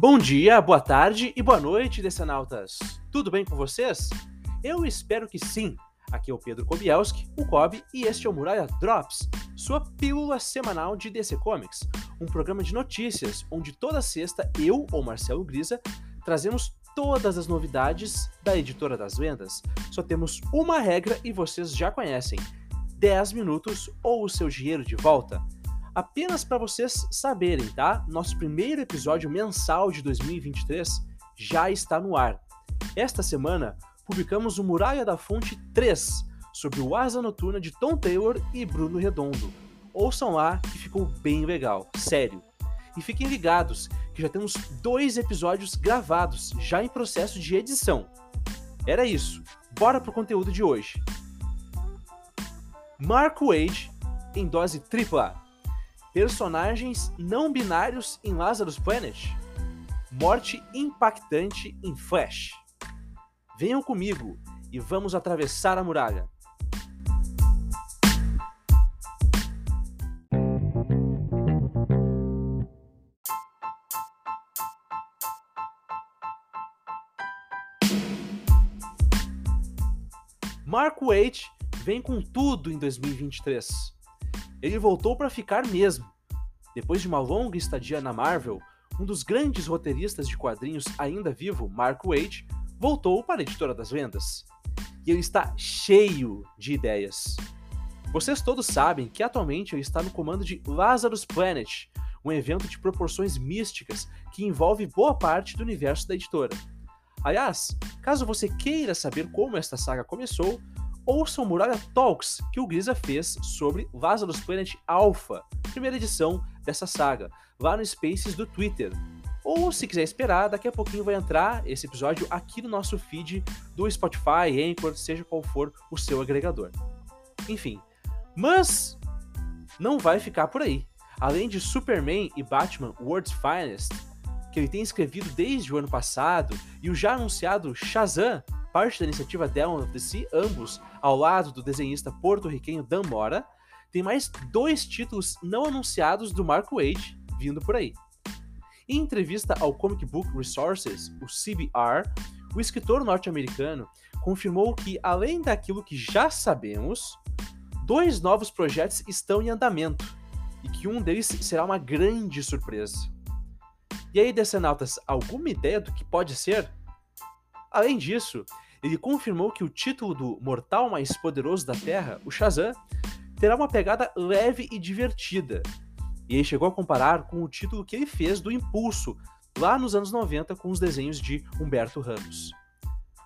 Bom dia, boa tarde e boa noite, decenautas. Tudo bem com vocês? Eu espero que sim. Aqui é o Pedro Kobielski, o Kobe, e este é o Muralha Drops, sua pílula semanal de DC Comics, um programa de notícias onde toda sexta eu, ou Marcelo Grisa, trazemos todas as novidades da editora das vendas. Só temos uma regra e vocês já conhecem: 10 minutos ou o seu dinheiro de volta. Apenas para vocês saberem, tá? Nosso primeiro episódio mensal de 2023 já está no ar. Esta semana publicamos o Muralha da Fonte 3 sobre o Asa Noturna de Tom Taylor e Bruno Redondo. Ouçam lá que ficou bem legal, sério. E fiquem ligados que já temos dois episódios gravados, já em processo de edição. Era isso, bora pro conteúdo de hoje. Mark Wade em dose tripla personagens não binários em Lazarus Planet, morte impactante em Flash. Venham comigo e vamos atravessar a muralha. Mark Waite vem com tudo em 2023 ele voltou para ficar mesmo. Depois de uma longa estadia na Marvel, um dos grandes roteiristas de quadrinhos ainda vivo, Mark Waid, voltou para a editora das vendas. E ele está cheio de ideias. Vocês todos sabem que atualmente ele está no comando de Lazarus Planet, um evento de proporções místicas que envolve boa parte do universo da editora. Aliás, caso você queira saber como esta saga começou, ouçam Muralha Talks, que o Grisa fez sobre Lazarus Planet Alpha, primeira edição dessa saga, lá no Spaces do Twitter. Ou se quiser esperar, daqui a pouquinho vai entrar esse episódio aqui no nosso feed do Spotify, Anchor, seja qual for o seu agregador. Enfim, mas não vai ficar por aí. Além de Superman e Batman World's Finest, que ele tem escrevido desde o ano passado, e o já anunciado Shazam, parte da iniciativa Down of the Sea, ambos ao lado do desenhista porto-riquenho Dan Mora, tem mais dois títulos não anunciados do Mark Wade vindo por aí. Em entrevista ao Comic Book Resources, o CBR, o escritor norte-americano confirmou que, além daquilo que já sabemos, dois novos projetos estão em andamento e que um deles será uma grande surpresa. E aí, Decenautas, alguma ideia do que pode ser? Além disso, ele confirmou que o título do Mortal Mais Poderoso da Terra, o Shazam, terá uma pegada leve e divertida. E ele chegou a comparar com o título que ele fez do Impulso, lá nos anos 90, com os desenhos de Humberto Ramos.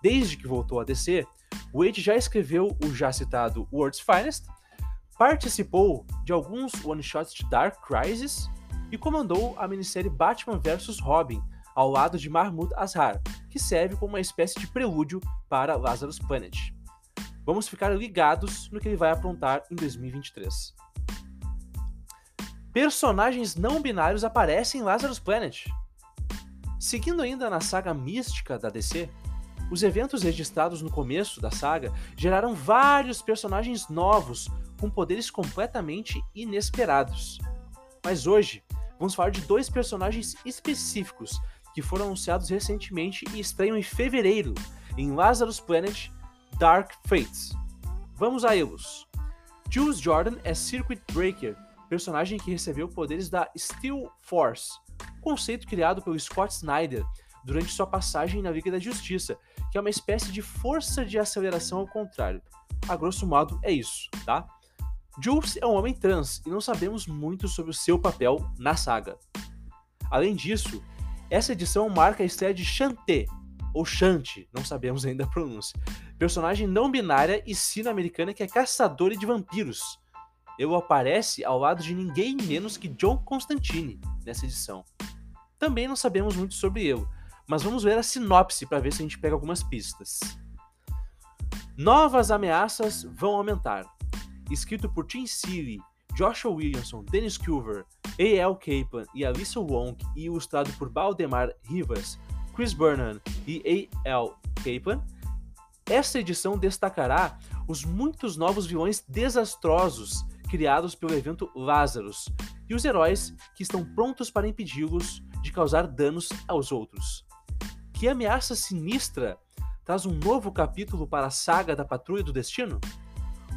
Desde que voltou a DC, Wade já escreveu o já citado World's Finest, participou de alguns one-shots de Dark Crisis e comandou a minissérie Batman vs Robin, ao lado de Mahmoud Azhar, que serve como uma espécie de prelúdio para Lazarus Planet. Vamos ficar ligados no que ele vai aprontar em 2023. Personagens não binários aparecem em Lazarus Planet. Seguindo ainda na saga mística da DC, os eventos registrados no começo da saga geraram vários personagens novos com poderes completamente inesperados. Mas hoje, vamos falar de dois personagens específicos que foram anunciados recentemente e estreiam em fevereiro em Lazarus Planet Dark Fates. Vamos a eles. Jules Jordan é Circuit Breaker, personagem que recebeu poderes da Steel Force, conceito criado pelo Scott Snyder durante sua passagem na Liga da Justiça, que é uma espécie de força de aceleração ao contrário. A grosso modo é isso, tá? Jules é um homem trans e não sabemos muito sobre o seu papel na saga. Além disso, essa edição marca a estreia de Shanté, ou Shanti, não sabemos ainda a pronúncia, personagem não binária e sino-americana que é caçadora de vampiros. Ele aparece ao lado de ninguém menos que John Constantine nessa edição. Também não sabemos muito sobre ele, mas vamos ver a sinopse para ver se a gente pega algumas pistas. Novas ameaças vão aumentar. Escrito por Tim Seeley, Joshua Williamson, Dennis Culver, A.L. Kaplan e Alyssa Wong e ilustrado por Valdemar Rivas, Chris Burnham e A.L. Kaplan, esta edição destacará os muitos novos vilões desastrosos criados pelo evento Lazarus e os heróis que estão prontos para impedi-los de causar danos aos outros. Que ameaça sinistra traz um novo capítulo para a saga da Patrulha do Destino?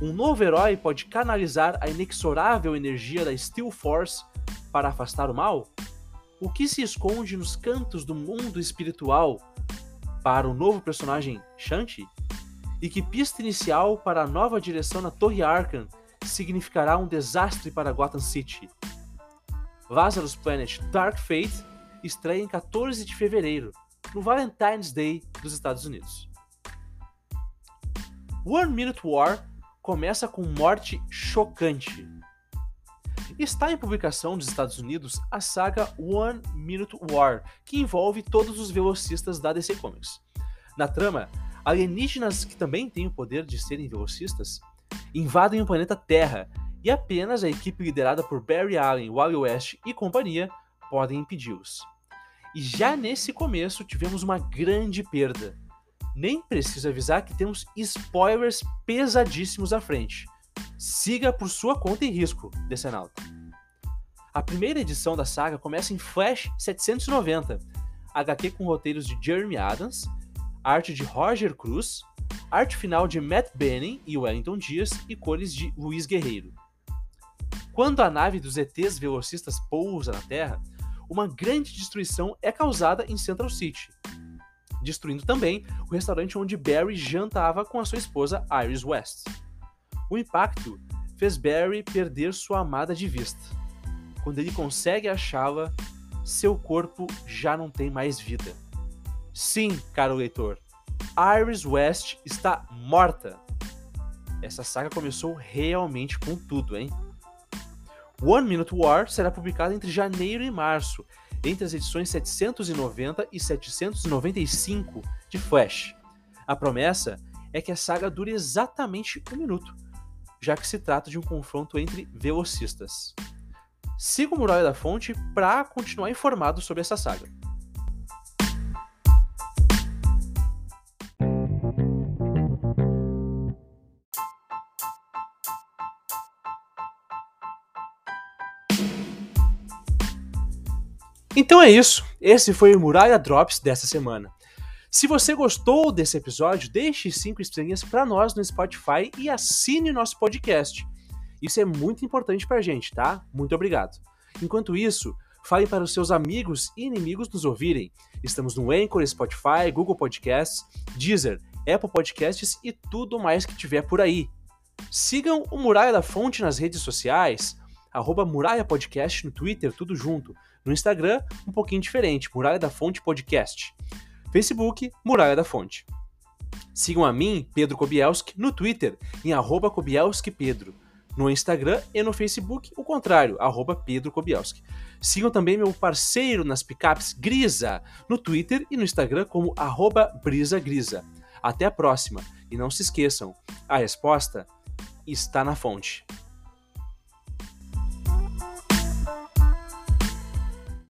Um novo herói pode canalizar a inexorável energia da Steel Force para afastar o mal? O que se esconde nos cantos do mundo espiritual para o novo personagem Shanti? E que pista inicial para a nova direção na Torre Arkham significará um desastre para Gotham City? Lazarus Planet Dark Fate estreia em 14 de fevereiro, no Valentine's Day dos Estados Unidos. One Minute War começa com morte chocante. Está em publicação nos Estados Unidos a saga One Minute War, que envolve todos os velocistas da DC Comics. Na trama, alienígenas que também têm o poder de serem velocistas invadem o planeta Terra e apenas a equipe liderada por Barry Allen, Wally West e companhia podem impedi-los. E já nesse começo tivemos uma grande perda nem preciso avisar que temos spoilers pesadíssimos à frente. Siga por sua conta e risco, Decenalto. A primeira edição da saga começa em Flash 790, HQ com roteiros de Jeremy Adams, arte de Roger Cruz, arte final de Matt Benning e Wellington Dias e cores de Luiz Guerreiro. Quando a nave dos ETs velocistas pousa na Terra, uma grande destruição é causada em Central City, destruindo também o restaurante onde Barry jantava com a sua esposa Iris West. O impacto fez Barry perder sua amada de vista. Quando ele consegue achá-la, seu corpo já não tem mais vida. Sim, caro leitor, Iris West está morta. Essa saga começou realmente com tudo, hein? One Minute War será publicado entre janeiro e março entre as edições 790 e 795 de Flash. A promessa é que a saga dure exatamente um minuto, já que se trata de um confronto entre velocistas. Siga o Muralha da Fonte para continuar informado sobre essa saga. Então é isso. Esse foi o Muralha Drops dessa semana. Se você gostou desse episódio, deixe cinco estrelinhas para nós no Spotify e assine nosso podcast. Isso é muito importante para a gente, tá? Muito obrigado. Enquanto isso, fale para os seus amigos e inimigos nos ouvirem. Estamos no Anchor, Spotify, Google Podcasts, Deezer, Apple Podcasts e tudo mais que tiver por aí. Sigam o Muralha da Fonte nas redes sociais, arroba Muralha Podcast no Twitter, tudo junto. No Instagram, um pouquinho diferente, Muralha da Fonte Podcast. Facebook, Muralha da Fonte. Sigam a mim, Pedro Kobielski, no Twitter, em arroba Pedro. No Instagram e no Facebook, o contrário, arroba Pedro Kobielski. Sigam também meu parceiro nas picapes Grisa, no Twitter e no Instagram como arroba Brisa Grisa. Até a próxima, e não se esqueçam, a resposta está na fonte.